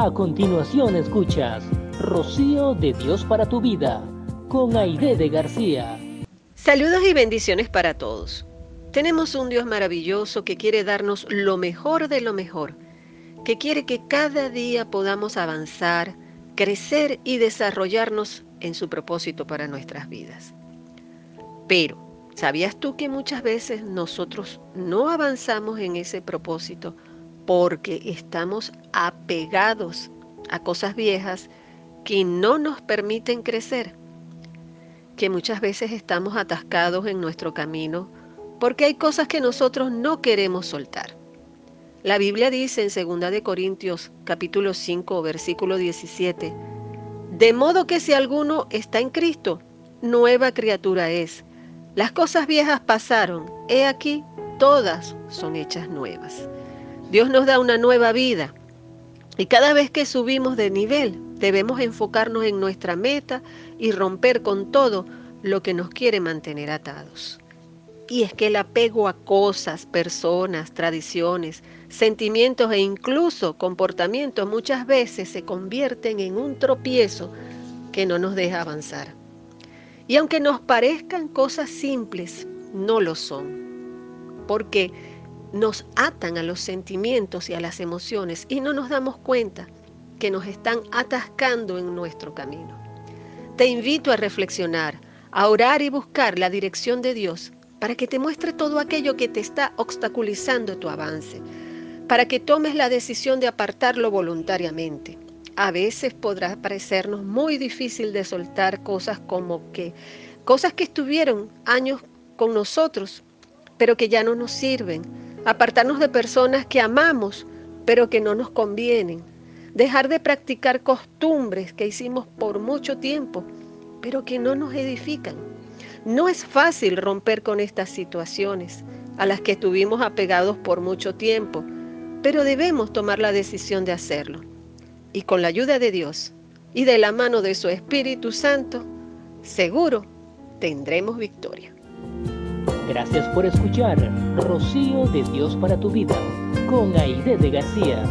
A continuación escuchas Rocío de Dios para tu vida con Aide de García. Saludos y bendiciones para todos. Tenemos un Dios maravilloso que quiere darnos lo mejor de lo mejor, que quiere que cada día podamos avanzar, crecer y desarrollarnos en su propósito para nuestras vidas. Pero, ¿sabías tú que muchas veces nosotros no avanzamos en ese propósito porque estamos apegados a cosas viejas que no nos permiten crecer, que muchas veces estamos atascados en nuestro camino porque hay cosas que nosotros no queremos soltar. La Biblia dice en 2 de Corintios capítulo 5 versículo 17, de modo que si alguno está en Cristo, nueva criatura es. Las cosas viejas pasaron, he aquí, todas son hechas nuevas. Dios nos da una nueva vida y cada vez que subimos de nivel debemos enfocarnos en nuestra meta y romper con todo lo que nos quiere mantener atados. Y es que el apego a cosas, personas, tradiciones, sentimientos e incluso comportamientos muchas veces se convierten en un tropiezo que no nos deja avanzar. Y aunque nos parezcan cosas simples, no lo son. Porque nos atan a los sentimientos y a las emociones y no nos damos cuenta que nos están atascando en nuestro camino. Te invito a reflexionar, a orar y buscar la dirección de Dios para que te muestre todo aquello que te está obstaculizando tu avance, para que tomes la decisión de apartarlo voluntariamente. A veces podrá parecernos muy difícil de soltar cosas como que, cosas que estuvieron años con nosotros, pero que ya no nos sirven, apartarnos de personas que amamos, pero que no nos convienen, dejar de practicar costumbres que hicimos por mucho tiempo, pero que no nos edifican. No es fácil romper con estas situaciones a las que estuvimos apegados por mucho tiempo, pero debemos tomar la decisión de hacerlo. Y con la ayuda de Dios y de la mano de su Espíritu Santo, seguro tendremos victoria. Gracias por escuchar Rocío de Dios para tu vida con Aide de García.